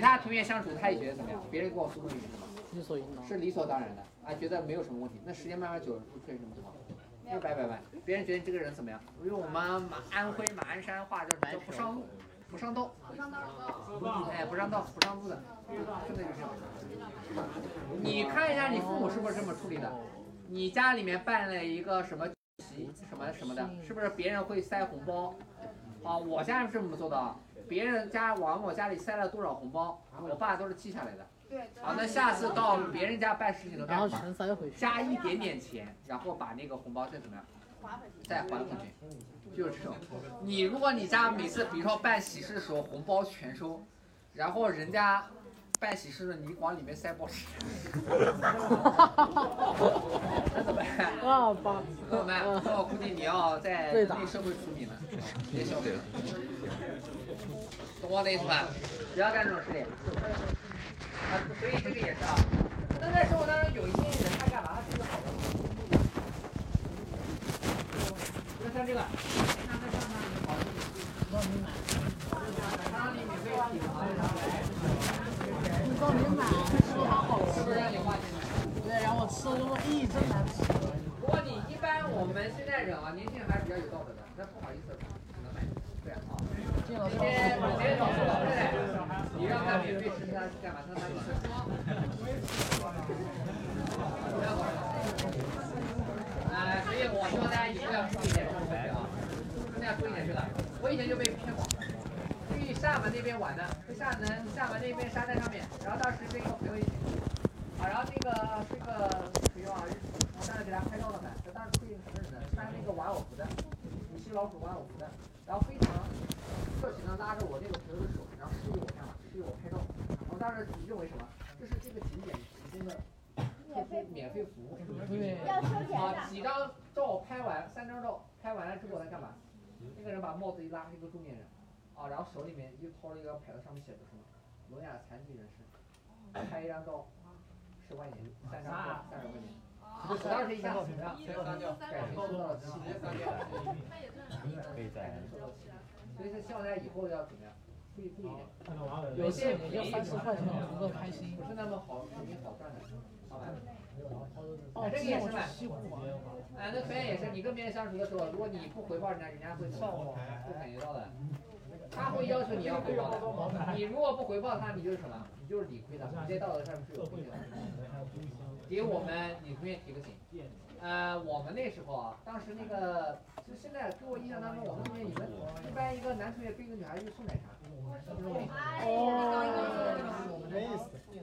其他同学相处，他也觉得怎么样？别人跟我说东西是什么？理所应当。是理所当然的啊，觉得没有什么问题。那时间慢慢久了，会出现什么情况？就是拜拜拜，别人觉得你这个人怎么样？因为我们马安徽马鞍山话就是叫不上路，不上道，不上道。哎，不上道，不上路的，真的就是这样。你看一下你父母是不是这么处理的？你家里面办了一个什么席什么什么的，是不是别人会塞红包？啊，我家是这么做的啊，别人家往我家里塞了多少红包，我爸都是记下来的。对好，那下次到别人家办事情的时候，加一点点钱，然后把那个红包再怎么样，再还回去，就是这种。你如果你家每次，比如说办喜事的时候，红包全收，然后人家办喜事的你往里面塞包纸，那怎么办？啊，爸，怎么办？那我估计你要在人类社会出名了，别消费了，懂我的意思吧？不要干这种事情。啊，所以这个也是啊。那在生活当中有一些人他干嘛？他是好的。那像这个，看看上上你好的，报名买，让你免费品尝，然后来。你报名买，说它好吃，让你花钱买。对，然后我吃了之后，咦，真难吃。不过你一般我们现在人啊，年轻人还是比较有道德的，那不好意思，今天今天老师老太太。你让他免费吃，他干嘛？他他吃。哎，所以我希望大家以后要注意点这个东西啊，真的要注意点这个。我以前就被骗过，去厦门那边玩的，去厦门厦门那边沙滩上面，然后当时跟一个朋友一起，啊，然后这个这个朋友啊，我当时给他拍照了嘛，他当时出一个什么人呢？穿那个玩偶服的，米奇老鼠玩偶服的，然后非常热情的拉着我那个朋友的手，然后示意我干嘛？给我拍照，我当时认为什么？这是这个景点提供的免费免费服务，对，要收钱啊，几张照拍完，三张照拍完了之后他干嘛？那个人把帽子一拉，是一个中年人，啊，然后手里面又掏了一张牌子，上面写着什么？聋哑残疾人士，拍一张照，十块钱，三张照三十块钱。我当时一下怎么样？感觉收到了七千三百，可以再收到七，所以说希望大家以后要怎么样？注意注意点，有些要三十块钱足够开心，不是那么好，肯定好赚的，好吧？哦，这个也是嘛。哎，那同样也是，你跟别人相处的时候，如果你不回报人家，人家会怎么？会感觉到的，他会要求你要回报的。你如果不回报他，你就是什么？你就是理亏的，你在道德上是有亏欠的。给我们女同学提个醒，呃，我们那时候啊，当时那个，就现在给我印象当中，我们同学你们一般一个男同学跟一个女孩子送奶茶。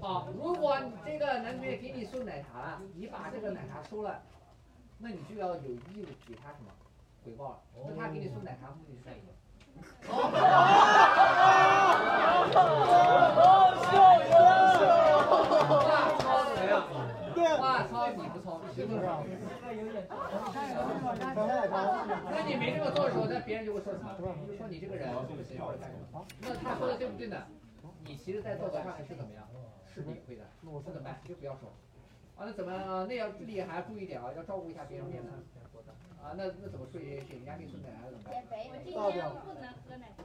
好，如果这个男同学给你送奶茶了，你把这个奶茶收了，那你就要有义务给他什么回报了。那他给你送奶茶目的是什么？哇操！你不糙，是不是？那你没这么做的时候，那别人就会说什么？就说你这个人？那他说的对不对呢？你其实，在道德上是怎么样？是理亏的，那怎么办？就不要说。啊，那怎么？那要这里还要注意点啊，要照顾一下别人面子。啊，那那怎么说？给人家给送奶茶怎么办？我今天不能喝奶茶。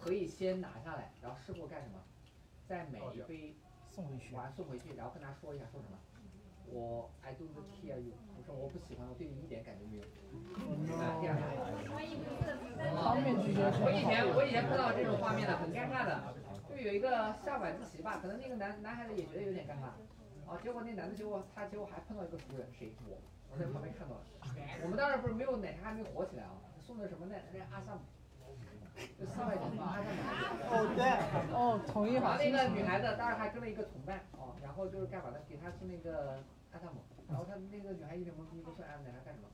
可以先拿下来，然后事后干什么？再买一杯送回去，完送回去，然后跟他说一下，说什么？我 I don't care you，我说我不喜欢，我对你一点感觉没有。啊，这样。当面拒绝。我以前我以前碰到这种画面的，很尴尬的。就有一个下晚自习吧，可能那个男男孩子也觉得有点尴尬。啊，结果那男的结果他结果还碰到一个熟人，谁？我，我在旁边看到了。我们当时不是没有奶茶还没火起来啊，送的什么那那阿萨姆，就四块钱吧，阿萨姆。哦对，哦同意吧。然后那个女孩子当时还跟了一个同伴，哦，然后就是干嘛呢？给他送那个阿萨姆，然后他那个女孩一脸懵逼，不送阿奶茶干什么？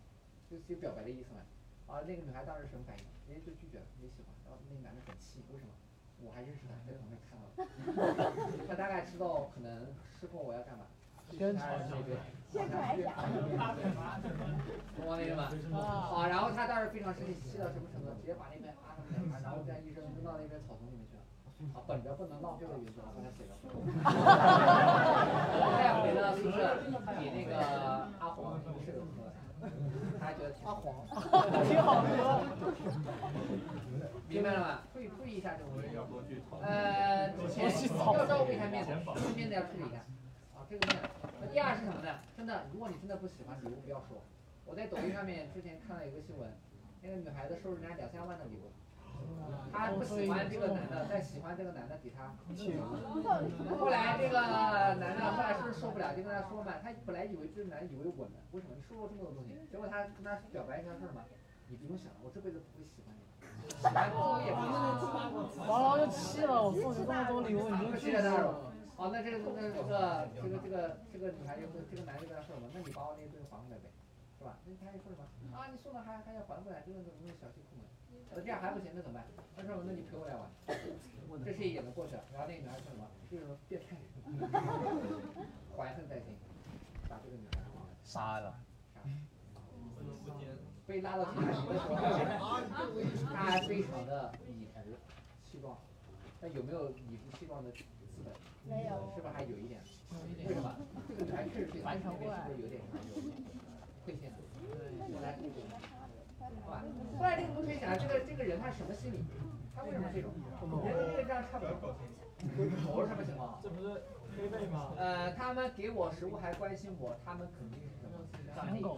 就是表白的意思嘛。啊，那个女孩当时什么反应？直接就拒绝了，没喜欢。然后那个男的很气，为什么？我还认识他，在旁边看到了。他大概知道可能事后我要干嘛。宣传一下。宣传一下。懂我那个吗？啊，然后他当时非常生气，气到什么程度？直接把那边阿萨姆奶茶，然后这样一扔，扔到那边草丛里面去了。啊，本着不能浪费的原则，把它写了。带回了宿舍，给那个阿黄同事喝。他觉得挺阿黄，挺好喝。明白了吗？注意注意一下这个问题。呃，之前要照顾一下面子，这个面子要处理一下。啊，这个面子。那第二是什么呢？真的，如果你真的不喜欢礼物，不要说。我在抖音上面之前看到一个新闻，那个女孩子收人家两三万的礼物，她不喜欢这个男的，但喜欢这个男的给她。后来这个男的后来是不是受不了，就跟她说嘛，他本来以为这个男的以为稳的，为什么？你收了这么多东西，结果他跟他表白一件事嘛，你不用想了，我这辈子不会喜欢你。喜欢我也不会喜欢你。完了我就气了，我送你这么多礼物，你就拒绝我。哦，那这个那这个这个这个这个女孩就这个男的跟他说什么？那你把我那些东西还回来呗，是吧？那他就说什么？啊，你送的还还要还回来，这个怎么小气抠门？呃，这样还不行，那怎么办？他说那你陪我来玩，这事也能过去了。然后那个女孩说什么？就是变态，怀恨在心，把这个女孩杀了。被拉到警察局的时候，他非常的理直气壮，那有没有理直气壮的资本？没有。是不是还有一点？为什么？这个女孩确实对他这边是不是有点亏欠的？我来理解。好吧。后来这个同学讲，这个这个人他什么心理？他为什么这种？人跟这个这样差不多。我是什么情况？这不是黑背吗？呃，他们给我食物还关心我，他们肯定是什么？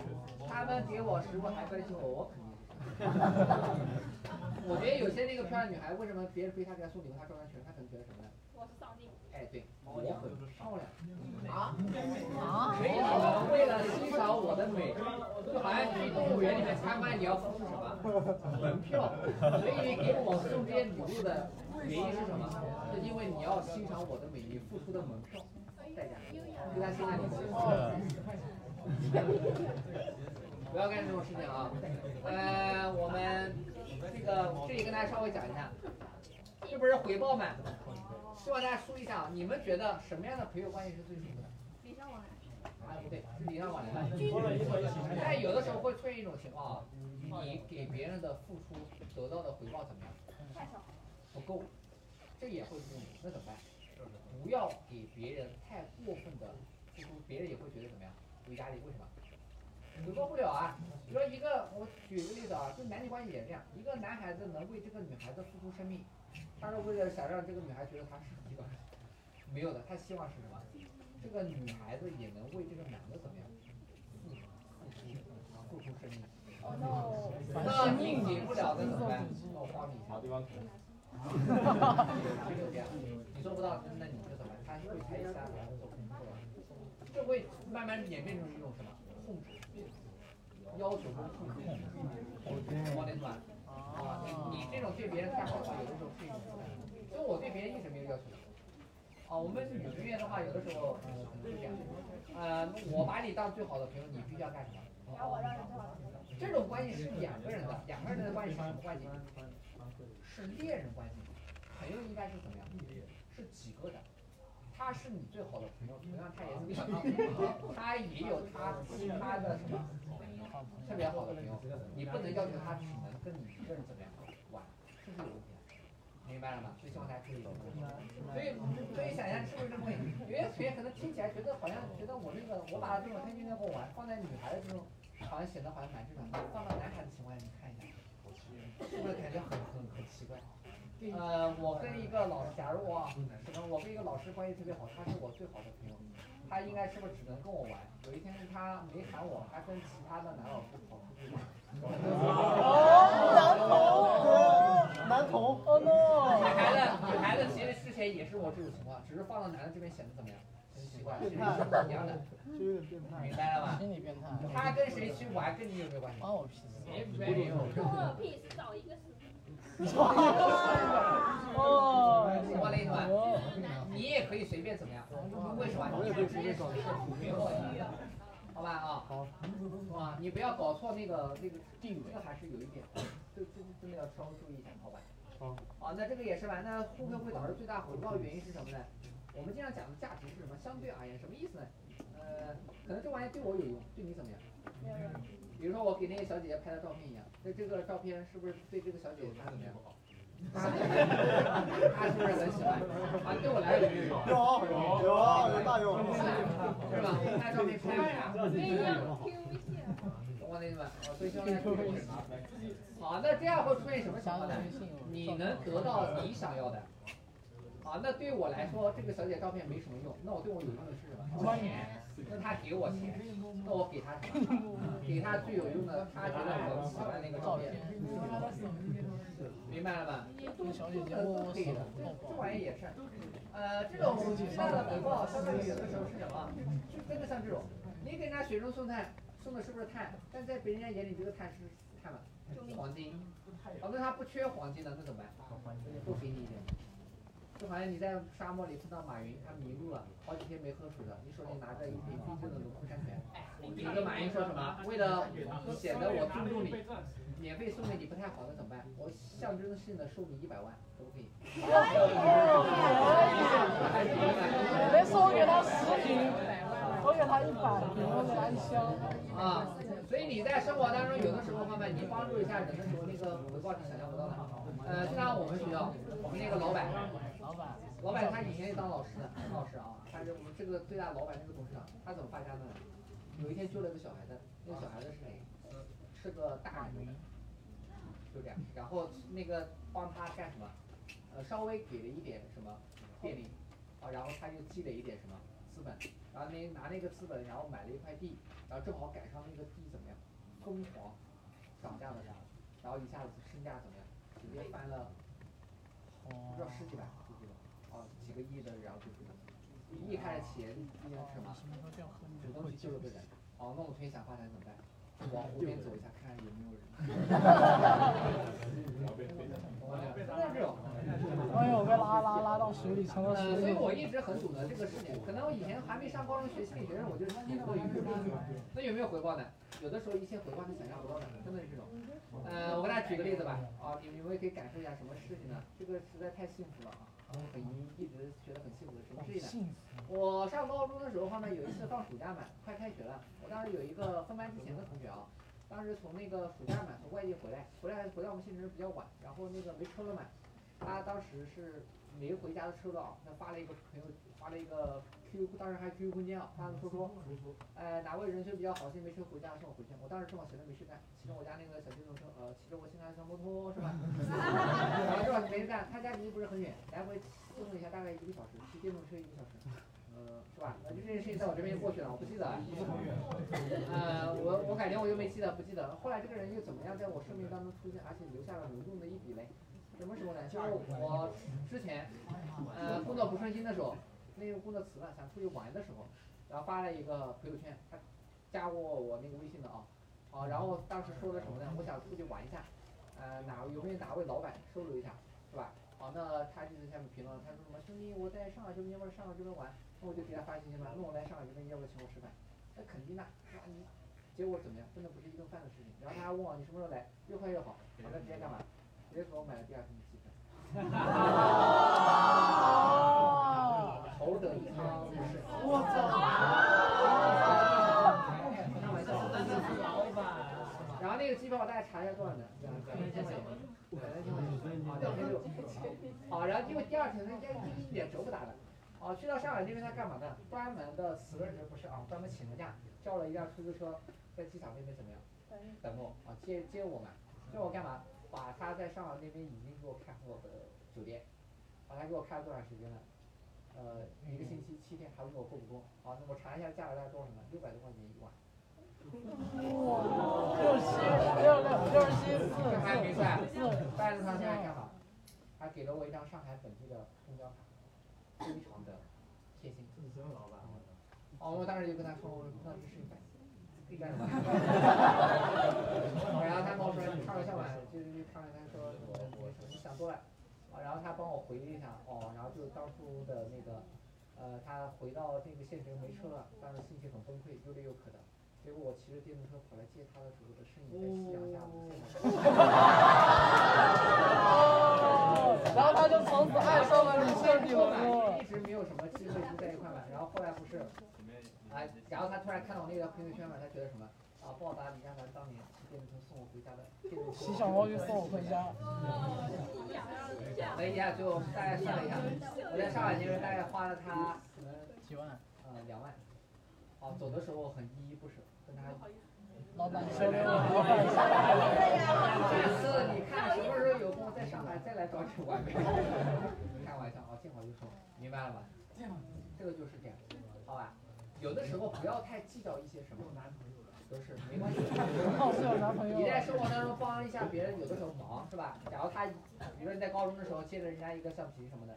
他们给我食物还关心我，我肯定是。我觉得有些那个漂亮女孩，为什么别人追她给她送礼物，她照单全收？她可能觉得什么呢？我是上帝。哎，对，我很漂亮。啊啊！所以你们为了欣赏我的美，就好像去动物园里面参观，你要付出什么门票？所以给我送这些礼物的原因是什么？是因为你要欣赏我的美，你付出的门票代价。就他现在你不要干这种事情啊！呃，我们这个这里跟大家稍微讲一下，这不是回报吗？希望大家说一下，你们觉得什么样的朋友关系是最幸福的？礼尚往来。啊，不对，是礼尚往来。但有的时候会出现一种情况啊，你给别人的付出得到的回报怎么样？太少。不够，这也会这种，那怎么办？不要给别人太过分的付出，别人也会觉得怎么样？有压力，为什么？回报不了啊。比如说一个，我举个例子啊，就男女关系也这样，一个男孩子能为这个女孩子付出生命。他是为了想让这个女孩觉得他是一个没有的，他希望是什么？这个女孩子也能为这个男的怎么样？付出生命。那你给不了的怎么办？那我帮你一下。就这样，你做不到，那你就怎么办？他会猜瞎子，这会慢慢演变成一种什么？要求跟控制，往里转。啊，你你这种对别人太好的话，有的时候是一种负担。因为我对别人一直没有要求。啊，我们女学院的话，有的时候呃可能是这样，呃，我把你当最好的朋友，你必须要干什么？然后我让你最好的朋友。这种关系是两个人的，两个人的关系是什么关系？是恋人关系。朋友应该是怎么样？是几个的？他是你最好的朋友，同样他也是你的朋友，他也有他其他的什么特别好的朋友，你不能要求他只能跟你一个人怎么样玩，这是有问题的，明白了吗？所以希望大家注意。所以所以想一下是不是这么回事？有些同学可能听起来觉得好像觉得我那个我把他这种天天跟我玩，放在女孩子这种，好像显得好像蛮正常的，放到男孩子情况下，你看一下，是不是感觉很很很奇怪？呃，我跟一个老师，假如我什么，我跟一个老师关系特别好，他是我最好的朋友，他应该是不是只能跟我玩？有一天他没喊我，他跟其他的男老师跑出去玩。哦，男童，男童，哦 no！女孩子，女孩子其实之前也是我这种情况，只是放到男的这边显得怎么样？很奇怪，其实是一样的。就有点变态。明白了吧？心理变态。他跟谁去玩，跟你有没有关系？关我屁事。没有。我屁事找一个死。哦，我的意思吧，你也可以随便怎么样？为什么？你可以随便找一个没有问题，好吧啊？好。啊，你不要搞错那个那个定语，这个还是有一点，这这真的要稍微注意一下，好吧？好。好，那这个也是吧？那互惠会导致最大回报原因是什么呢？我们经常讲的价值是什么？相对而言，什么意思呢？呃，可能这玩意对我有用，对你怎么样？没有。比如说我给那个小姐姐拍的照片一样，那这个照片是不是对这个小姐姐她怎么样？她是不是很喜欢？啊，对我来说有用。有有有大有。是吧？拍照片拍的。可以让 Q 微信。我的的意思吧？哦，所以希望大家注意好，那这样会出现什么情况呢？你能得到你想要的。好，那对我来说，这个小姐照片没什么用。那我对我有用的是什么？钱。那他给我钱，那我给他什么？给他最有用的，他觉得我喜欢那个照片。明白了吧？小姐姐可以的，这玩意也是。呃，这种这样的回报，相当于有的时候是什么？就真的像这种，你给人家雪中送炭，送的是不是炭？但在别人家眼里，这个炭是炭吗？黄金。好，那他不缺黄金的，那怎么办？多给你一点。就好像你在沙漠里碰到马云，他迷路了，好几天没喝水了，你手里拿着一瓶冰镇的农夫山泉，你跟马云说什么？为了显得我尊重你，免费送给你不太好，那怎么办？我象征性的收你一百万，可不可以？可以。再送给他十瓶，我给他一百瓶，送给他一箱。啊，所以你在生活当中有的时候，慢慢你帮助一下人的时候，那个回报是想象不到的。呃，就像我们学校，我们那个老板。老板，老板他以前也当老师的，老师啊，他是我们这个最大老板那个董事长，他怎么发家的呢？有一天救了个小孩子，那个小孩子是谁？是个大人，就这样，然后那个帮他干什么？呃，稍微给了一点什么便利，啊，然后他就积累一点什么资本，然后那拿那个资本，然后买了一块地，然后正好赶上那个地怎么样？疯狂涨价的时候，然后一下子身价怎么样？直接翻了，不知道十几万。几个亿的，然后就是一开始企业第一什么？主动去救了个人。哦，那我特别想发展怎么办？往湖边走一下，看看有没有人。哎呦，被拉拉拉到水里，沉到水里。所以我一直很懂得这个事情。可能我以前还没上高中学心理学，我就心里过那有没有回报呢？有的时候一些回报是想象不到的，真的是这种。嗯，我给大家举个例子吧。啊，你你们也可以感受一下什么事情呢？这个实在太幸福了啊。很一直觉得很幸福的什么事情呢？我上高中的时候话呢，有一次放暑假嘛，快开学了。我当时有一个分班之前的同学啊，当时从那个暑假嘛，从外地回来，回来回到我们县城比较晚，然后那个没车了嘛，他当时是没回家的车了啊，他发了一个朋友发了一个。QQ，当时还 QQ 空间啊，发了说说，哎，哪位人车比较好心没车回家，送我回去。我当时正好闲着没事干，骑着我家那个小电动车，呃，骑着我新来的小摩托，是吧？然后正好没事干，他家离不是很远，来回送了一下，大概一个小时，骑电动车一个小时，呃，是吧？那就这件事情在我这边就过去了，我不记得。呃，我我感觉我又没记得，不记得。后来这个人又怎么样在我生命当中出现，而且留下了浓重的一笔嘞？什么时候呢？就是我之前，呃，工作不顺心的时候。那个工作辞了，想出去玩的时候，然后发了一个朋友圈，他加过我那个微信的啊，啊，然后当时说的什么呢？我想出去玩一下，呃，哪有没有哪位老板收留一下，是吧？好，那他就在下面评论，他说什么兄弟，我在上海这边，要不上海这边玩，那我就给他发信息嘛，那我来上海这边，要不要请我吃饭？那肯定的，那你结果怎么样？真的不是一顿饭的事情。然后他还问我你什么时候来，越快越好。好那，直接干嘛？直接给我买了第二天的机票。头等舱，我操！然后那个机票我大概查一下多少呢？两千块钱，两千块钱，啊，两千六。好，然后结果第二天那家一点折不打的，啊，去到上海那边他干嘛呢？专门的辞了职不是啊，专门请了假，叫了一辆出租车，在机场那边怎么样？等我啊，接接我们，接我干嘛？把他在上海那边已经给我看过的酒店，把他给我开了多长时间了？呃，一个星期七天，还问我够不够？好，那我查一下价格大概多少呢？六百多块钱一晚。哇，六七六六六十七四，这还没算，但是他现在干嘛？还给了我一张上海本地的公交卡，非常的贴心。自身老板，哦，我当时就跟他说，我说那这是一百，可以干什么？然后他跟我说你，开玩笑嘛，就是就开玩笑说，我我你想多了。然后他帮我回了一下，哦，然后就当初的那个，呃，他回到那个县城没车了，当时心情很崩溃，又累又渴的。结果我骑着电动车跑来接他的时候的身影在夕阳下无限的。然后他就从此爱上了你彻底了。一直没有什么机会就在一块买，然后后来不是，啊，然后他突然看到我那条朋友圈嘛，他觉得什么？啊，报答李亚凡当年骑电动车送我回家的。骑小毛驴送我回家。等一下，就大概算了一下，我在上海其实大概花了他可能几万，呃两万。好，走的时候很依依不舍，跟他老板说的，老板下来了。下次你看什么时候有空在上海再来找你玩呗。开玩笑啊，见好就收，明白了吧？这个就是这样，好吧？有的时候不要太计较一些什么都是没关系。男朋友你在生活当中帮一下别人，有的时候忙是吧？假如他，比如说你在高中的时候借了人家一个橡皮什么的，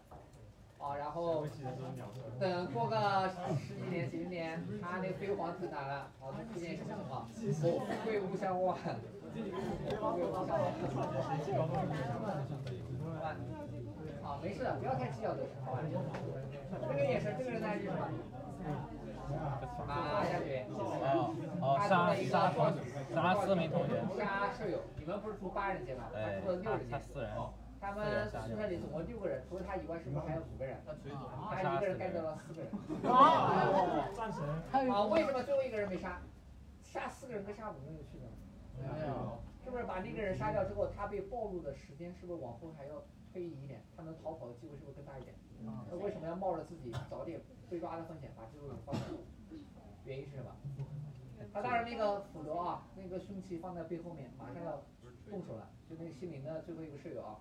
啊，然后等过个十几年、几十年，他那个飞黄腾达了，啊，他出现什么情况？富贵无相忘，富贵无相忘，好没事的，不要太计较这事，好吧？这个眼神，这个人呢是什么？马亚军。哦哦，沙沙同沙思明同学，杀舍友，你们不是住八人间吗？他哎住了六人间。他四人，他们宿舍里总共六个人，除了他以外，是不是还有五个人？他一个人干掉了四个人。啊，为什么最后一个人没杀？杀四个人跟杀五个人有区别吗？没有？是不是把那个人杀掉之后，他被暴露的时间是不是往后还要推移一点？他能逃跑的机会是不是更大一点？那为什么要冒着自己早点被抓的风险把这个人放掉？原因是什么？他当然那个斧头啊，那个凶器放在背后面，马上要动手了，就那个姓林的最后一个舍友啊，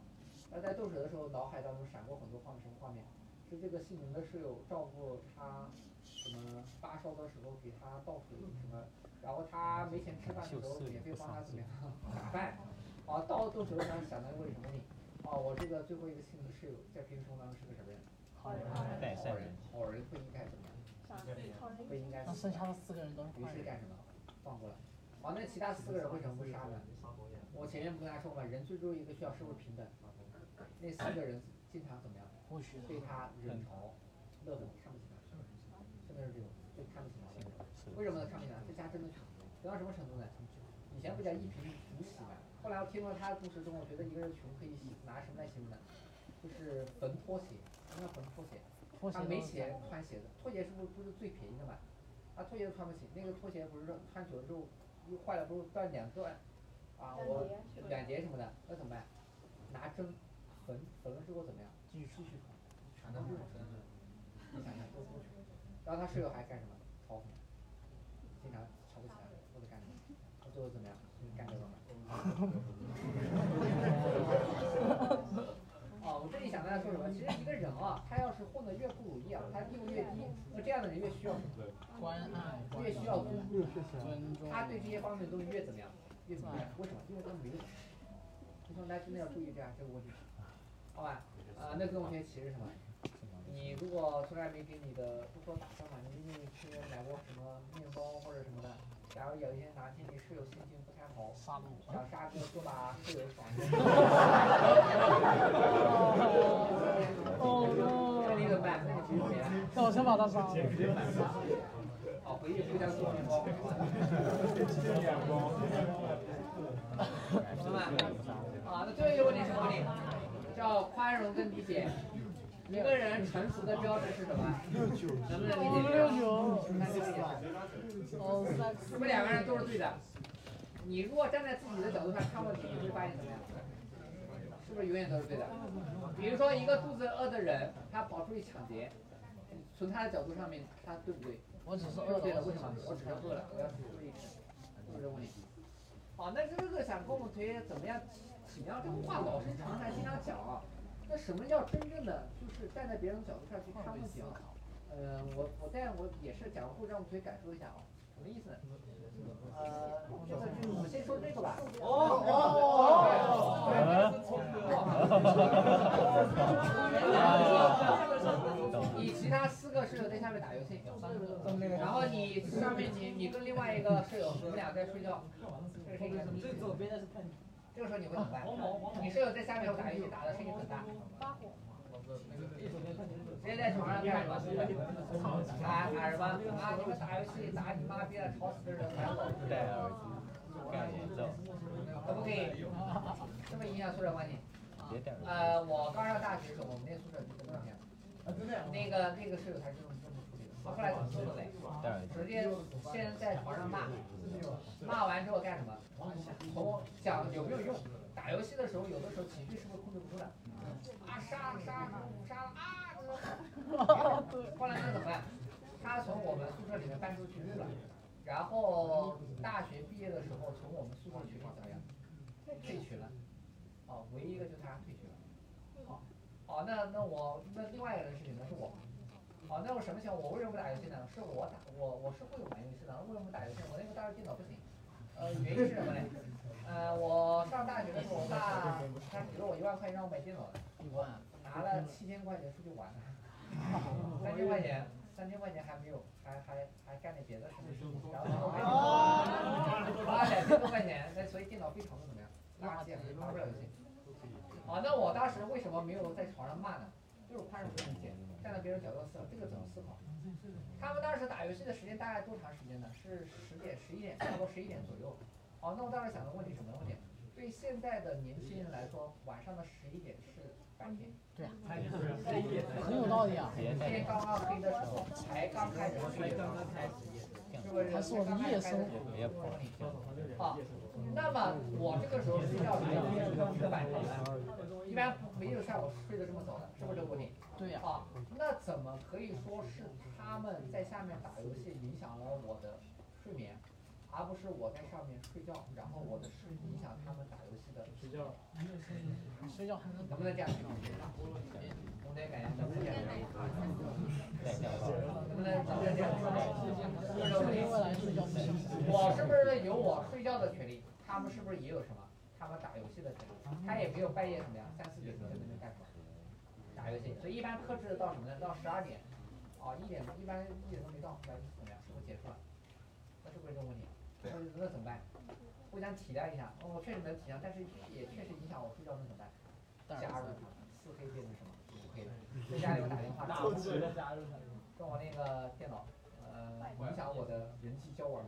他在动手的时候，脑海当中闪过很多画面，什么画面？是这个姓林的室友照顾他什么发烧的时候给他倒水什么，然后他没钱吃饭的时候免费帮他怎么样打饭，啊，到动手的时候想到一个什么你？哦，我这个最后一个姓林的室友在平时生活当中是个什么人？好人，带好人善人，，好人不应该怎么样？不应该那剩下的四个人都是于。是干什么？放过了。好，那其他四个人为什么不杀呢？我前面不跟大家说嘛，人最终一个需要是不是平等？那四个人经常怎么样？不许对他冷嘲热讽，看不起他，真的是这种，就看不起他。为什么呢？看不起他？这家真的穷，穷到什么程度呢？以前不讲一贫如洗嘛，后来我听了他的故事之后，我觉得一个人穷可以拿什么来形容呢？就是缝拖鞋，什么叫缝拖鞋？拖鞋他没钱穿鞋子，拖鞋是不是不是最便宜的嘛？他拖鞋都穿不起，那个拖鞋不是说穿久了之后又坏了，不是断两段啊，我两节什么的，那怎么办？拿针缝缝了之后怎么样？继续继续穿，全都是缝的。你想想多多穷。然后他室友还干什么？嘲讽，经常瞧不起他，或者干什么？他最后怎么样？干掉了吗？哦，我这里想大家说什么？其实一个人啊，他要是混得越不如意啊，他地位越低，那这样的人越需要什么？关爱、越需要尊重。他对这些方面的东西越怎么样？越怎么样？为什么？因为他没有钱。所以说大家真的要注意这样这个问题，好吧？啊、那跟同学歧视什么？你如果从来没给你的，不说打算嘛，你给你去买过什么面包或者什么的，假如有一天哪天你室友心情不太好，杀戮。想杀哥就把室友爽。哦那你怎么办？那我先把他杀了。好，回去回家做面包。朋友们，啊，那最后一个问题是什么问题？叫宽容跟理解。一个人成熟的标志是什么？能不能理解？六九看这个也是。哦，三是不是两个人都是对的？你如果站在自己的角度上看问题，你会发现怎么样？是不是永远都是对的？比如说一个肚子饿的人，他跑出去抢劫，从他的角度上面，他对不对？我只是是饿对，了，为什么？我只是饿了，我要去吃一吃，是不是这个问题？好，那这个想跟我们同学怎么样起妙？这个话老生常谈，经常讲啊。那什么叫真正的就是站在别人的角度上去看问题啊？呃，我我但我也是讲故事让我们同学感受一下啊，什么意思呢？呃，这个就是我们先说这个吧。你其他四个室友在下面打游戏，然后你上面你你跟另外一个室友，你们俩在睡觉，这是一个什么意思？这个时候你会怎么办？你室友在下面打游戏打的声音很大，直接在床上干什么？打打什么？啊，你们打游戏打你妈逼的，吵死这人来了，戴耳机，干演奏，可不可以？这么影响宿舍关系？别戴耳机。呃，我刚上大学的时候，我们那宿舍就这么样。那个那个室友才是他后来怎么做的嘞？直接先在床上骂，骂完之后干什么？从想有没有用？打游戏的时候，有的时候情绪是不是控制不住的？啊，杀杀杀啊！后来他怎么办？他从我们宿舍里面搬出去住了，然后大学毕业的时候从我们宿舍群里怎么样？退群了，哦，唯一一个就是他退群了。好，好，那那我那另外一个人是谁呢？是我。好，那我什么情况？我为什么不打游戏呢？是我打我我是会玩游戏的，为什么不打游戏？我那个当时电脑不行。呃，原因是什么呢？呃，我上大学的时候，我爸他给了我一万块钱让我买电脑的，一万，拿了七千块钱出去玩了，三千块钱，三千块钱还没有，还还还干点别的什么事情，然后买电脑，花了两千多块钱，那所以电脑非常的怎么样？垃圾，玩不了游戏。好，那我当时为什么没有在床上骂呢？就是宽容不理解，站在别人角度思考，这个怎么思考？他们当时打游戏的时间大概多长时间呢？是十点、十一点，差不多十一点左右。好，那我当时想的问题什么问题？对现在的年轻人来说，晚上的十一点是白天，对啊，十一点很有道理啊。天刚刚黑的时候，才刚开始睡，刚刚开始，是不是？还是我的夜生活也不好，那么我这个时候睡觉是一一般没有像我睡得这么早的，是不是这个问题？对呀、啊，那怎么可以说是他们在下面打游戏影响了我的睡眠，而不是我在上面睡觉，然后我的是影响他们打游戏的睡觉？睡觉还能能不能这样？能不能改能不能这样？能不能能不能这样？我是不是有我睡觉的权利？他们是不是也有什么？他们打游戏的权利？他也没有半夜什么呀，三四点钟在那边干什么？打游戏，所以一般克制到什么呢？到十二点，啊一点一般一点都没到，那怎么样？是不是结束了？那是不是这个问题？那那怎么办？互相体谅一下，哦，我确实没有体谅，但是也确实影响我睡觉，那怎么办？加入他，四 K 变成什么？五 K 的，在家里我打电话，跟我那个电脑，呃，影响我的人际交往，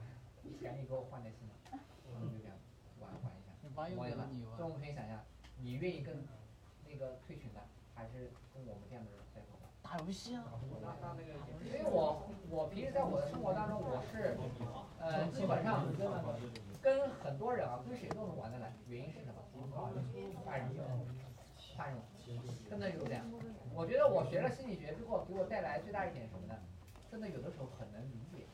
赶紧给我换台新的，然后就这样玩玩一下。玩给了你所以我们可以想一下，你愿意跟那个退群的，还是跟我们这样的人在一块玩？打游戏啊。因为我我平时在我的生活当中，我是呃基本上跟很多人啊，跟谁都能玩得来。原因是什么？宽容，宽容，真的就是这样。我觉得我学了心理学之后，给我带来最大一点什么呢？真的有的时候很能理解，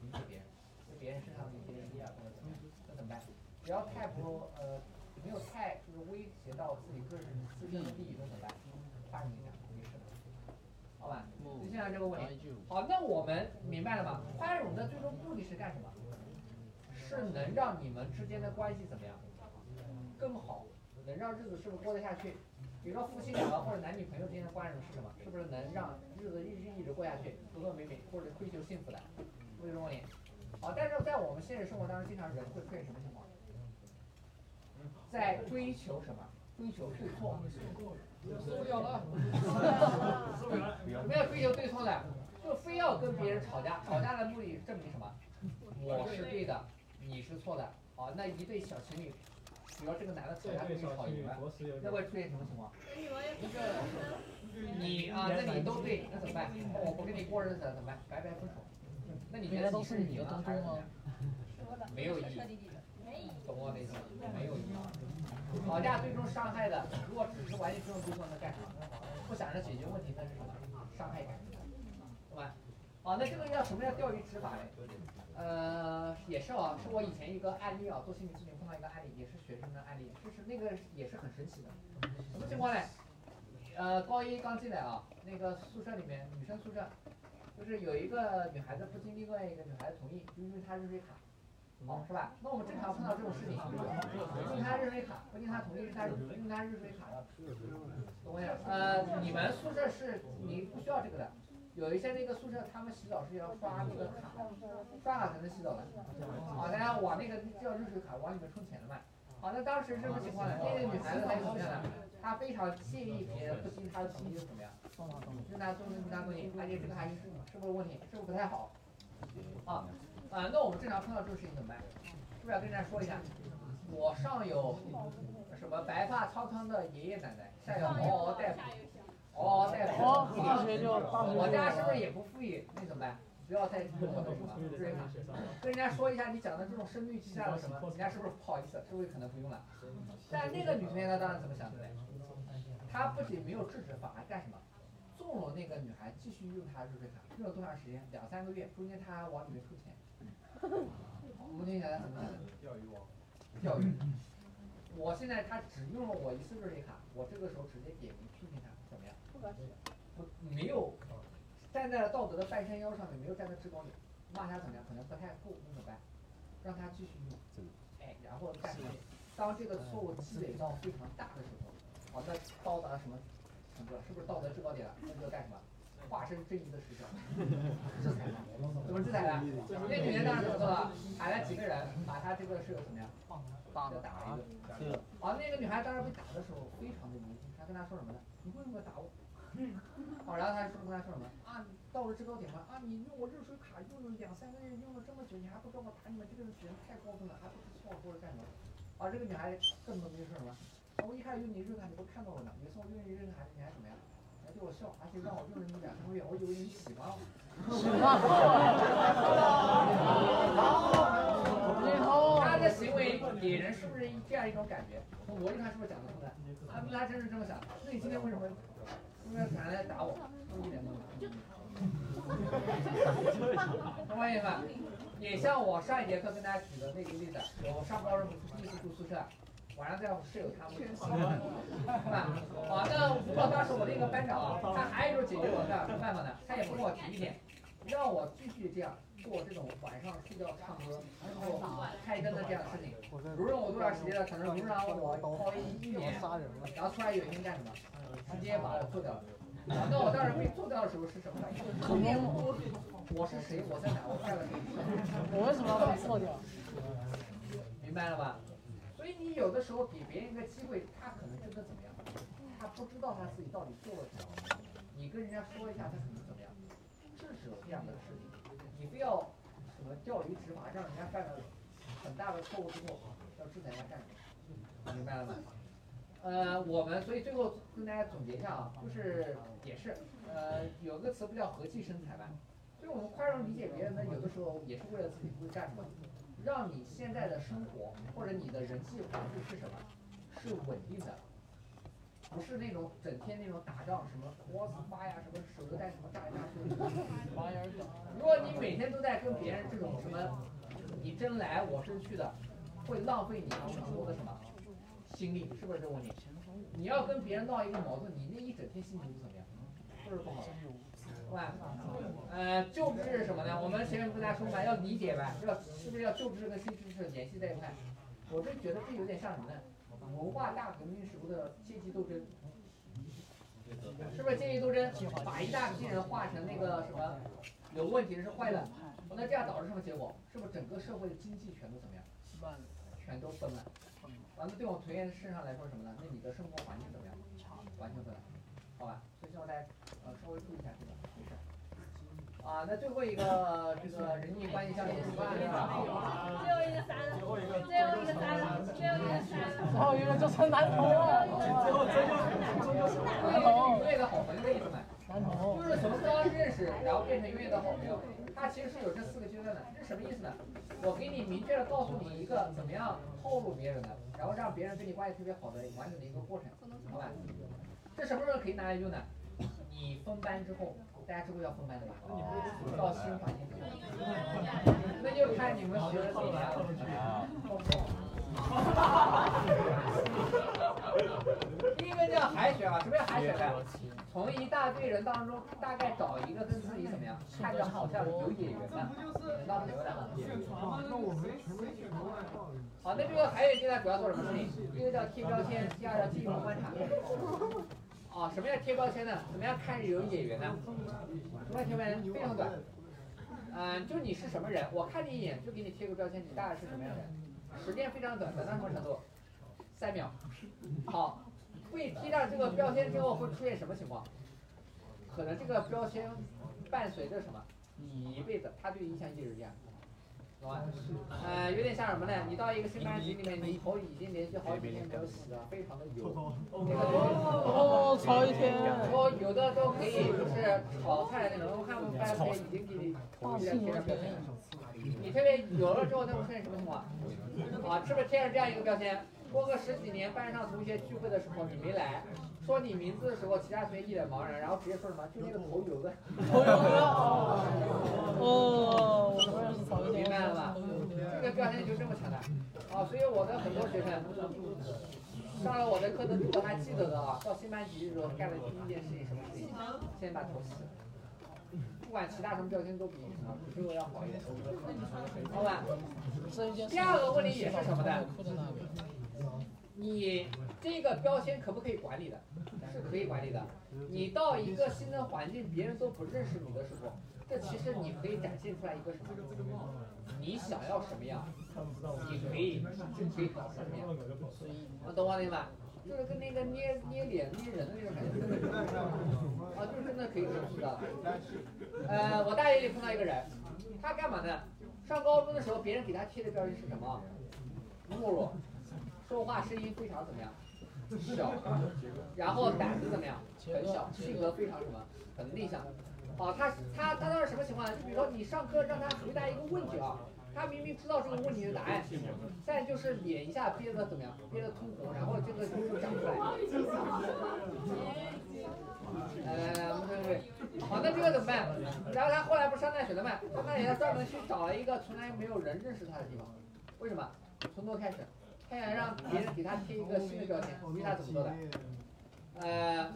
理解别人，就别人身上的一些事啊或者怎么样，那怎么办？不要太不呃，没有太就是威胁到自己个人自身的利益，那怎么办？好吧，就现在这个问题。好，那我们明白了吗？宽容的最终目的是干什么？是能让你们之间的关系怎么样更好，能让日子是不是过得下去？比如说夫妻两个或者男女朋友之间的宽容是什么？是不是能让日子一直一直过下去，和和美美，或者追求幸福的？是不是这个问题？好，但是在我们现实生活当中，经常人会出现什么情况？在追求什么？追求对错。受不了了。没有追求对错的，就非要跟别人吵架，吵架的目的证明什么？我是对的，你是错的。好，那一对小情侣，比如这个男的吵架跟你吵赢了，那会出现什么情况？一个你啊，那你都对，那怎么办？我不跟你过日子了怎么办？白白分手。那你觉得你是你的还是怎么样？没有意义，懂我的意思吗？没有意义。吵架最终伤害的，如果只是完全不用对错，那干什么？不想着解决问题，那是什么？伤害感情，对吧？好，那这个叫什么叫钓鱼执法嘞？呃，也是啊，是我以前一个案例啊，做心理咨询碰到一个案例，也是学生的案例，就是那个也是很神奇的，什么情况呢？呃，高一刚进来啊，那个宿舍里面女生宿舍，就是有一个女孩子不经另外一个女孩子同意，就用她热水卡，好是吧？那我们正常碰到这种事情，用他热水卡，不经他同意是他用他热水卡的，懂我意思？呃，你们宿舍是你不需要这个的。有一些那个宿舍，他们洗澡是要刷那个卡，刷卡才能洗澡的。好，大家往那个叫热水卡往里面充钱的嘛。好，那当时什么情况呢？那个女孩子她是怎么样的？她非常介意别人不经她的同意就怎么样？用她动用她东西，而且这个还是是不是问题？是不是不太好？啊啊，那我们正常碰到这种事情怎么办？是不是要跟人家说一下？我上有什么白发苍苍的爷爷奶奶，下有嗷嗷待哺。嗷嗷待哺，大学就大学我家是不是也不富裕？那怎么办？不要再跟我的什么跟人家说一下你讲的这种声律气下的什么，人家是不是不好意思？是不是可能不用了？但那个女同学她当然怎么想的嘞？她不仅没有制止，反而干什么？纵容那个女孩继续用她的入睡卡，用了多长时间？两三个月，中间她还往里面充钱。我们听起来怎么？钓鱼王。钓鱼。我现在他只用了我一次热水卡，我这个时候直接点名批评他，怎么样？不合适。不，没有站在了道德的半山腰上面，没有站在制高点，骂他怎么样？可能不太够，那怎么办？让他继续用。哎，然后干什么？当这个错误积累到非常大的时候，好，那到达什么程度了？是不是道德制高点了？那就干什么？化身正义的使者，制裁他。怎么制裁的？那女人当时怎么做了？喊了几个人，把他这个室友怎么样？打了打了一顿。好，那个女孩当时被打的时候非常的无辜，她跟他说什么呢？你为什么打我？好，然后他说跟他说什么？啊，到了制高点了啊！你用我热水卡用了两三个月，用了这么久，你还不知道我打你们这个人太过分了，还不知错过了干什么？啊，这个女孩更不明说什么？啊，我一开始用你热卡你都看到了呢，每次我用你热卡你还怎么样？对我笑，而且让我用了你两个月，我以为你喜欢我喜欢我好。他的行为给人是不是这样一种感觉？从逻辑上是不是讲得通的？啊，那他真是这么想。那你今天为什么为什么敢来打我？一点都没有。懂我意思吧？也像我上一节课跟大家举的那个例子，我上高中第一次住宿舍，晚上在我室友他们，是吧？啊，那不过当时我那个班长，他还有一种解决我的办法呢，他也不跟我提意见，让我继续这样做这种晚上睡觉唱歌，然后开灯的这样的事情，容忍我多长时间了？可能容忍我泡一一年，然后突然有一天干什么？直接把我做掉了。啊，那我当时被做掉的时候是什么感觉？我是谁？我在哪？我干了什么？我为什么要被做掉？明白了吧？所以你有的时候给别人一个机会，他可能真的怎么样？他不知道他自己到底做了什么。你跟人家说一下，他可能怎么样？制止这样的事情。你非要什么钓鱼执法，让人家犯了很大的错误之后，要制裁人家干什么？明白了吗？呃，我们所以最后跟大家总结一下啊，就是也是，呃，有个词不叫和气生财吧，所以我们宽容理解别人呢，有的时候也是为了自己不会干什么，让你现在的生活或者你的人际环境是什么，是稳定的，不是那种整天那种打仗什么国死发呀，什么手榴弹什么炸一大堆，如果你每天都在跟别人这种什么，你争来我争去的，会浪费你非常多的什么？心力是不是这个问题？你要跟别人闹一个矛盾，你那一整天心情就怎么样？是不是不好？对吧？呃，救治是什么呢？我们前面不跟大家说嘛，要理解呗，要是不是要救治跟新知识联系在一块？我就觉得这有点像什么呢？文化大革命时候的阶级斗争，是不是阶级斗争把一大批人化成那个什么有问题的是坏的？那这样导致什么结果？是不是整个社会的经济全都怎么样？全都崩了。完了，对我们团员身上来说什么呢？那你的生活环境怎么样？完全崩了，好吧？所以希望大家呃稍微注意一下这个，啊，那最后一个这个人际关系相处是吧？最后一个三了？最后一个三了？最后一个三了？最后一个就是男朋友。最后这就是男朋友，永远的好朋友的意思嘛。男朋友。就是从刚认识，然后变成永远的好朋友，它其实是有这四个阶段的。这是什么意思呢？我给你明确的告诉你一个怎么样套路别人的，然后让别人跟你关系特别好的完整的一个过程，好吧？这什么时候可以拿来用呢？你分班之后，大家知道要分班的吧？到新环境之后，那就看你们学的怎么样了。第一个叫海选啊，什么叫海选呢？从一大堆人当中，大概找一个跟自己怎么样，看着好像有眼缘的，能当牛的。好，那这个海选阶段主要做什么事情？第一个叫贴标签，第二叫进一步观察。啊，什么叫贴标签呢？怎么样看有眼缘呢？什么贴标签？非常短。嗯，就你是什么人，我看你一眼就给你贴个标签，你大概是什么样的人？时间非常短，短到什么程度？三秒。好。被贴上这个标签之后会出现什么情况？可能这个标签伴随着什么？你一辈子，他对你影响一直这样，呃，有点像什么呢？你到一个新班级里面，你头已经连续好几天没有洗了，非常的油。哦，炒一天。说有的都可以，就是炒菜那种，我看我们班同学已经给你头贴上标签了。你特别油了之后，它会出现什么情况？啊，是不是贴上这样一个标签？过个十几年，班上同学聚会的时候你没来，说你名字的时候，其他同学一脸茫然，然后直接说什么？就那个头有个。头有个哦，哦，我们是头有明白了吧？这个标啊，所以我的很多学生上了我的课的之后，还记得的啊，到新班级的时候干的第一件事情什么事情？先把头洗了。不管其他什么标签都比什么比这个要好一点，好吧？第二个问题也是什么呢？你这个标签可不可以管理的？是可以管理的。你到一个新的环境，别人都不认识你的时候，这其实你可以展现出来一个什么？你想要什么样，你可以就可以搞什么样。我懂我的吧？就是跟那个捏捏脸捏人的那种感觉，啊，就是真的可以知道。呃，我大学里碰到一个人，他干嘛呢？上高中的时候，别人给他贴的标签是什么？懦弱，说话声音非常怎么样？小，然后胆子怎么样？很小，性格非常什么？很内向。啊，他他他当时什么情况？就比如说你上课让他回答一个问题啊。他明明知道这个问题的答案，但就是脸一下憋得怎么样？憋得通红，然后这个就长出来。来来来，我们看对，好，那这个怎么办？然后他后来不上大学了嘛？上大学他专门去找了一个从来没有人认识他的地方。为什么？从头开始，他想让别人给他贴一个新的标签。你他怎么做的？呃，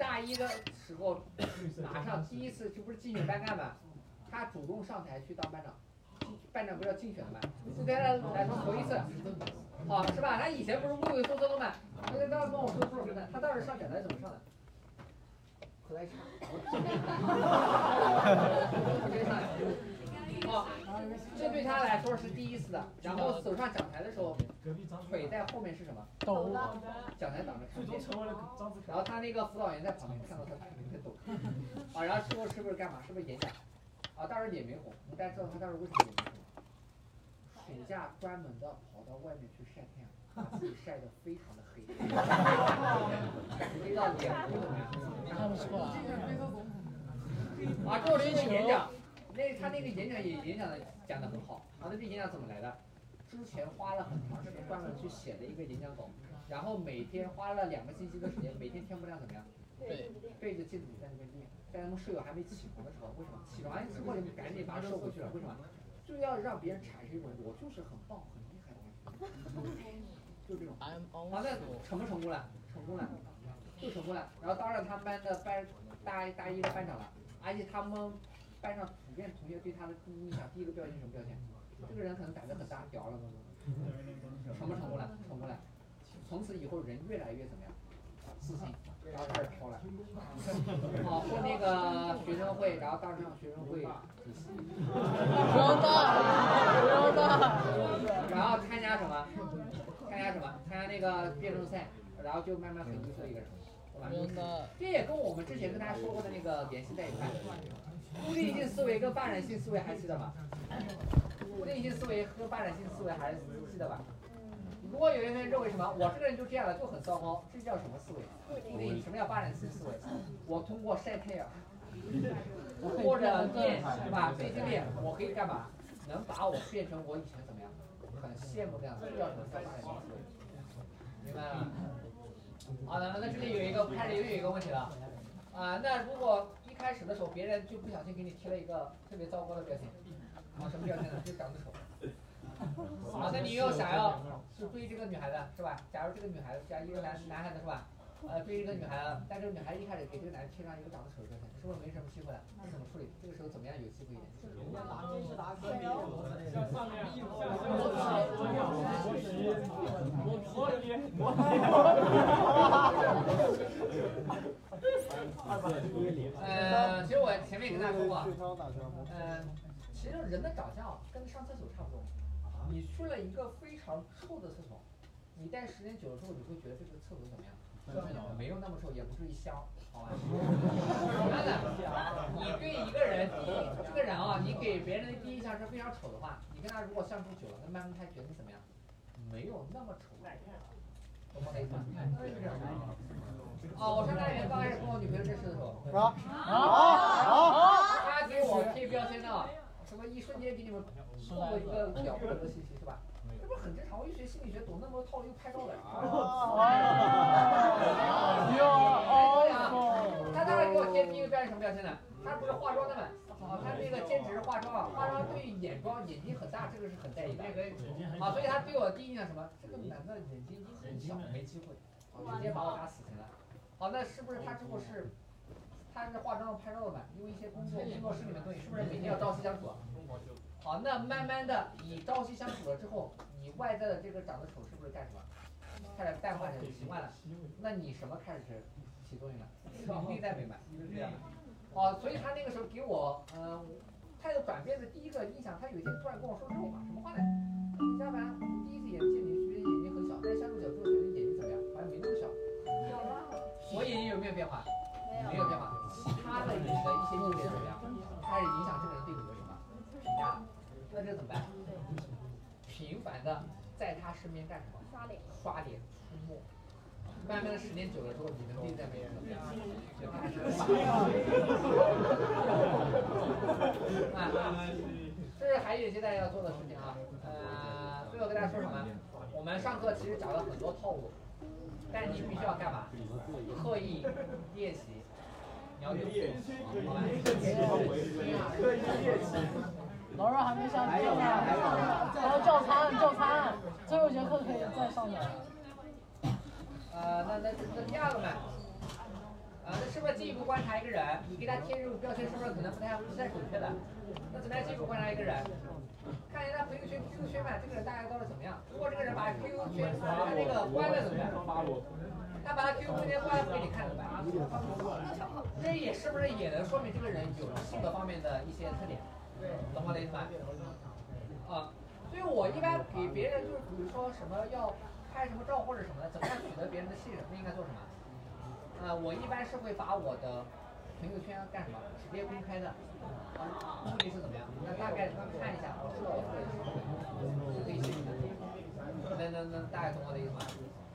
大一的时候，马上第一次就不是竞选班干嘛？他主动上台去当班长。班长不是要竞选的吗？就对他来说头一次，好是吧？他以前不是畏畏缩缩的吗？他刚刚跟我说说什么？他当时上讲台怎么上的？口袋唱，直接上来。好，这对他来说是第一次的。然后走上讲台的时候，腿在后面是什么？抖。讲台挡着看不见。然后他那个辅导员在旁边看到他腿在抖。啊，然后之后是不是干嘛？是不是演讲？啊，当时脸没红，大家知道他当时为什么脸没红？暑假专门的跑到外面去晒太阳，把自己晒得非常的黑，黑到脸红怎么样？看不出来。啊，之后是演讲，那他那个演讲也演讲的讲的很好。啊，那这演讲怎么来的？之前花了很长时间专门去写的一个演讲稿，然后每天花了两个星期的时间，每天天不亮怎么样？对，对着镜子在那边练。在他们舍友还没起床的时候，为什么？起床之后你赶紧把它收回去了，为什么？就要让别人产生一种我就是很棒、很厉害的感觉，就这种。好，那成不成功了？成功了，就成功了。然后当上他们班的班大大一的班长了，而且他们班上普遍同学对他的第一印象，第一个标签什么标签？这个人可能胆子很大，屌了，成不成功了？成功了。从此以后人越来越怎么样？自信。然后开始飘了，好混那个学生会，然后当上学生会主席，然后参加什么？参加什么？参加那个辩论赛，然后就慢慢很优秀一个人，对吧？这也跟我们之前跟大家说过的那个联系在一块，固定性思维跟发展性思维还记得吗？固定性思维和发展性思维还记得吧？如果有一个人认为什么，我这个人就这样了，就很糟糕，这叫什么思维？什么叫发展性思维？我通过晒太阳，或者练，对吧？最近练，我可以干嘛？能把我变成我以前怎么样？很羡慕这样子，这叫什么叫发展性思维？明白了？好的，那这里有一个开始又有一个问题了，啊，那如果一开始的时候别人就不小心给你贴了一个 特别糟糕的标签，啊，什么标签呢？就长得丑。好，那你又想要是追这个女孩子是吧？假如这个女孩子，假如一个男男孩子是吧？呃，追一个女孩子，但这个女孩一开始给这个男的贴上一个长得丑的标签，是不是没什么机会了？这怎么处理？这个时候怎么样有机会一点？呃，其实我前面也跟大家说过，嗯，其实人的长相跟上厕所差不多。你去了一个非常臭的厕所，你待时间久了之后，你会觉得这个厕所怎么样？没有那么瘦，也不至于香，好吧？真的，你对一个人第一，这个人啊，你给别人的第一印象是非常丑的话，你跟他如果相处久了，那慢慢他觉得你怎么样？没有那么丑，懂我的意思吗？啊，我上大学刚开始跟我女朋友认识的时候，啊啊啊！他给我贴标签的。什么一瞬间给你们透露一个了不得的信息是吧？这不是很正常？我一学心理学懂那么多套路又拍照的。哟哦他当时给我贴第一个标签什么标签呢？他不是化妆的嘛？啊，他那个兼职是化妆啊，化妆对眼妆眼睛很大，这个是很在意的。啊，所以他对我第一印象什么？这个男的眼睛很小，没机会，啊直接把我打死刑了。好，那是不是他之后是，他是化妆拍照的嘛？因为一些工作工作室里面东西，是不是每天要朝夕相处啊？好，那慢慢的你朝夕相处了之后，你外在的这个长得丑是不是干什么？开始淡化成习惯了，那你什么开始起作用了？内在美嘛，是这样的。哦，所以他那个时候给我，呃，态度转变的第一个印象，他有一天突然跟我说这种话，什么话呢？李佳凡，我第一次眼见你，觉得眼睛很小，但是相处久之后觉得眼睛怎么样？好像没那么小。我眼睛有没有变化？没有变化。其他的你的一些优点怎么样？开始影响这个人对你的什么评价了？那这怎么办？的在他身边干什么？刷脸。刷脸出没。慢慢的时间久了之后，你的内在美怎么样？就开始 啊，这是还有一些大家要做的事情啊。呃，最后跟大家说什么？我们上课其实讲了很多套路，但你必须要干嘛？刻意练习。你要有好吧？老师还没下课呢，还要叫餐叫餐，最后一节课可以再上点。呃，那那那第二个嘛，啊，那是不是进一步观察一个人？你给他贴这种标签，是不是可能不太不太准确的？那怎么样？进一步观察一个人？看一下他朋友圈、QQ 圈嘛，这个人大概到底怎么样？如果这个人把 QQ 圈他那个关了怎么样？他把他 QQ 空间关了不给你看怎么办？这也是不是也能说明这个人有性格方面的一些特点？懂我的意思吗？啊，所以我一般给别人就是比如说什么要。拍什么照或者什么的，怎么样取得别人的信任？那应该做什么？呃，我一般是会把我的朋友圈干什么？直接公开的。啊目的是怎么样？那大概他们看一下，我知道我这个是可以信任的。能能能大概懂我的意思吗？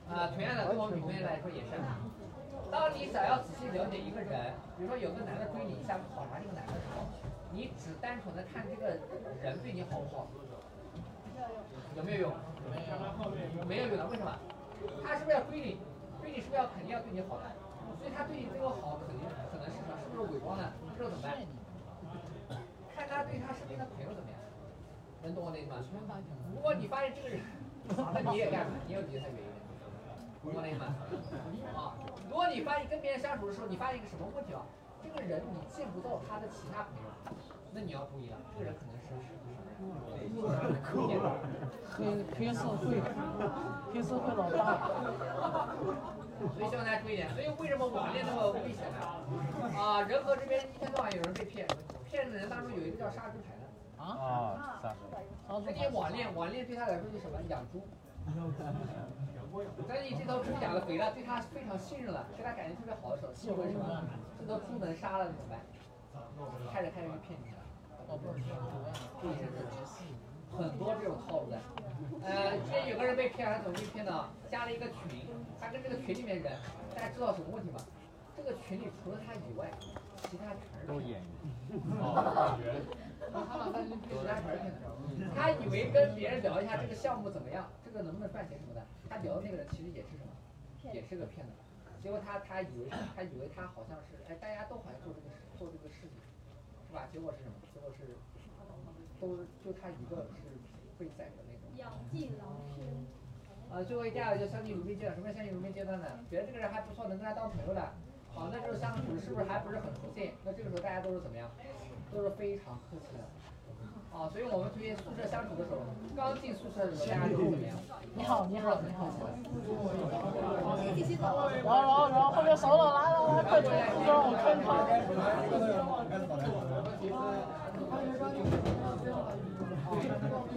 啊，同样的，对我女朋友来说也是。当你想要仔细了解一个人，比如说有个男的追你，想考察这个男的时候，你只单纯的看这个人对你好不好，有没有用？没有用的，为什么？他是不是要追你？追你是不是要肯定要对你好的？所以他对你这个好，肯定可能是什么？是不是伪装的？这时候怎么办？看他对他身边的朋友怎么样？能懂我的意思吗？如果你发现这个人，那你也干？你要离他远一点。懂我的意思吗？啊，如果你发现跟别人相处的时候，你发现一个什么问题啊？这个人你见不到他的其他朋友，那你要注意了，这个人可能是？黑黑社会，黑社会老大。所以希望大家注意点。所以为什么网恋那么危险呢？啊，人和这边一天到晚有人被骗，骗的人当中有一个叫杀猪盘的。啊，杀猪。那你网恋，网恋对他来说是什么？养猪。等你这头猪养的肥了，对他非常信任了，对他感情特别好的时候，信任什么？这头猪能杀了怎么办？开着开着就骗你了。哦，不是，很多这种套路的，呃，之前有个人被骗，他怎么被骗的？加了一个群，他跟这个群里面人，大家知道什么问题吗？这个群里除了他以外，其他全是演员。演员。他把他其他全是骗子。他以为跟别人聊一下这个项目怎么样，这个能不能赚钱什么的，他聊的那个人其实也是什么？也是个骗子。结果他他以为他以为他好像是哎，大家都好像做这个事做这个事情，吧？结果是什么？结果是。都就他一个是被宰的那种。养尽狼师。呃，最后一第二个就相敬如宾阶段，什么叫相敬如宾阶段呢？觉得这个人还不错，能跟他当朋友的，好，那就是相处是不是还不是很出现？那这个时候大家都是怎么样？都是非常客气的。啊，所以我们同学宿舍相处的时候，刚进宿舍的时候大家都怎么样？你好，你好，你好。然后，然后，然后后面熟了，来来来，快冲，让我穿汤。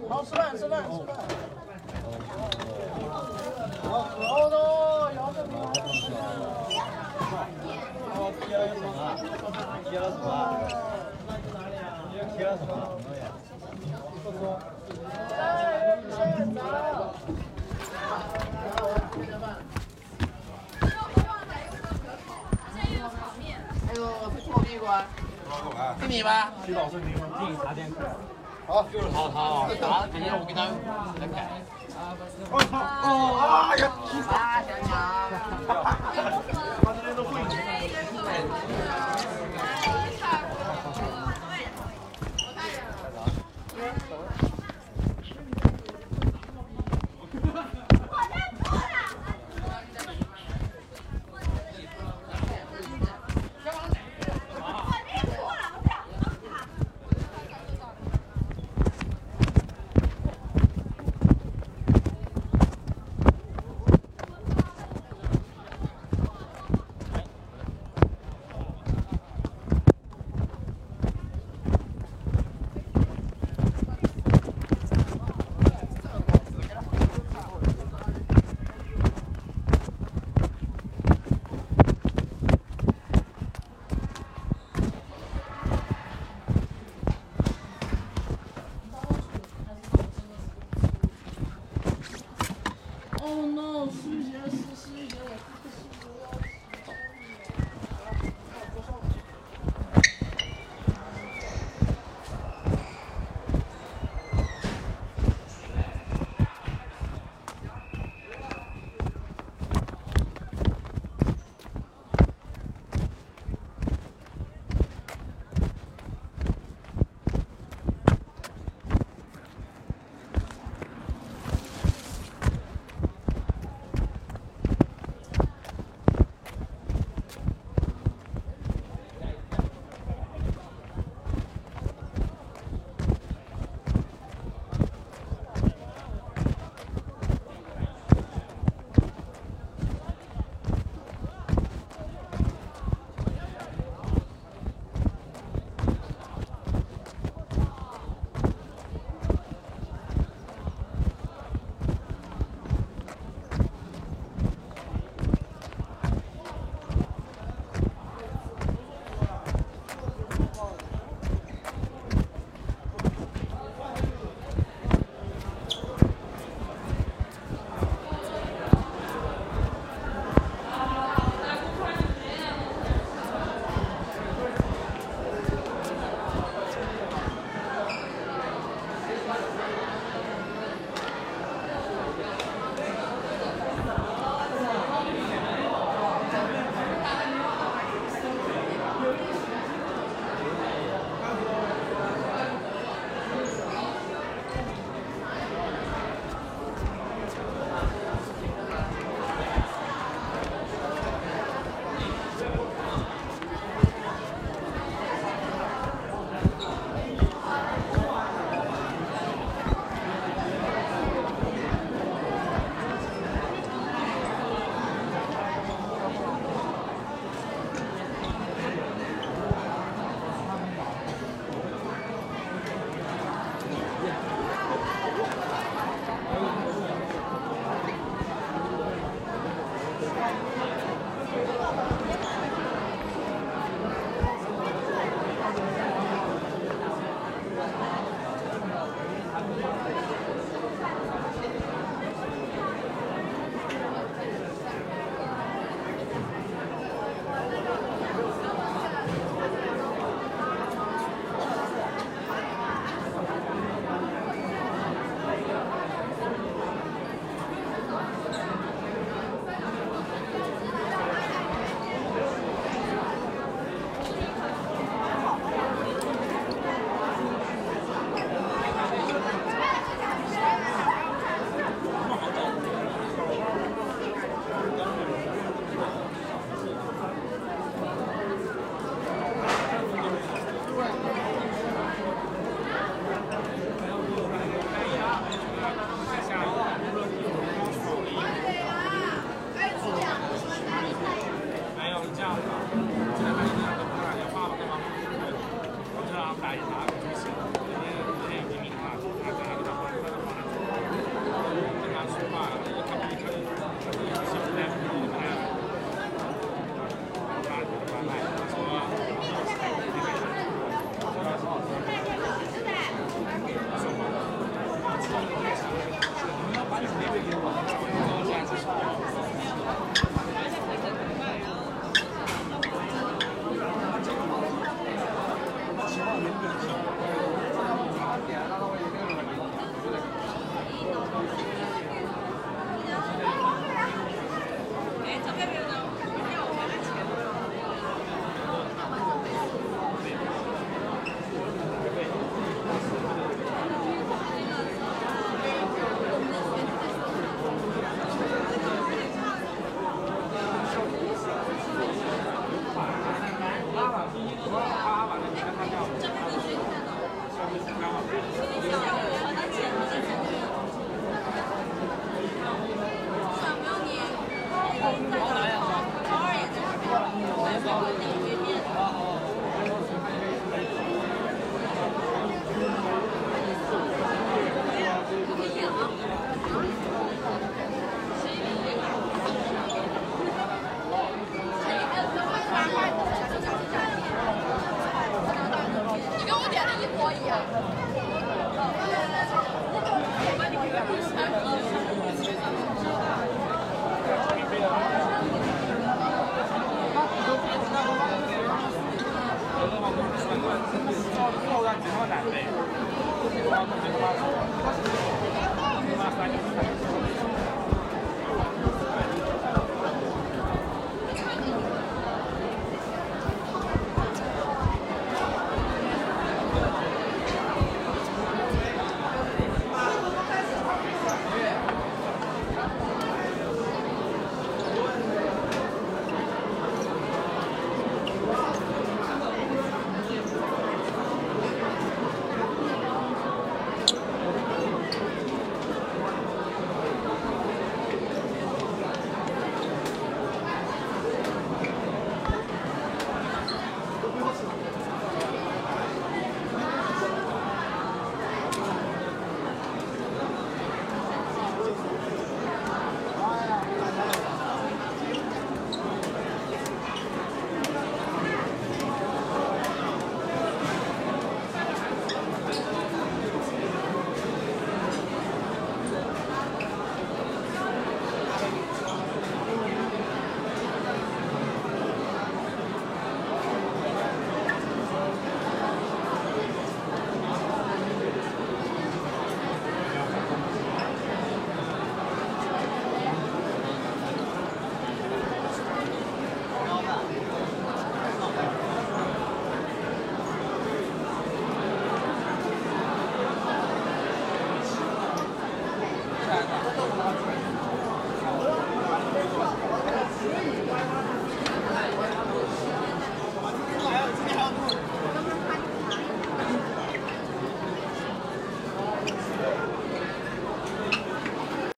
好，吃饭，吃饭，吃饭。好多，要什么？贴了什么？贴了什么？贴了什么？不说。哎，现在。还有炒面馆。是你吗？徐老师，您订茶点课。好，就是好好，等一下我给他来改。我操！啊呀！啊，小鸟。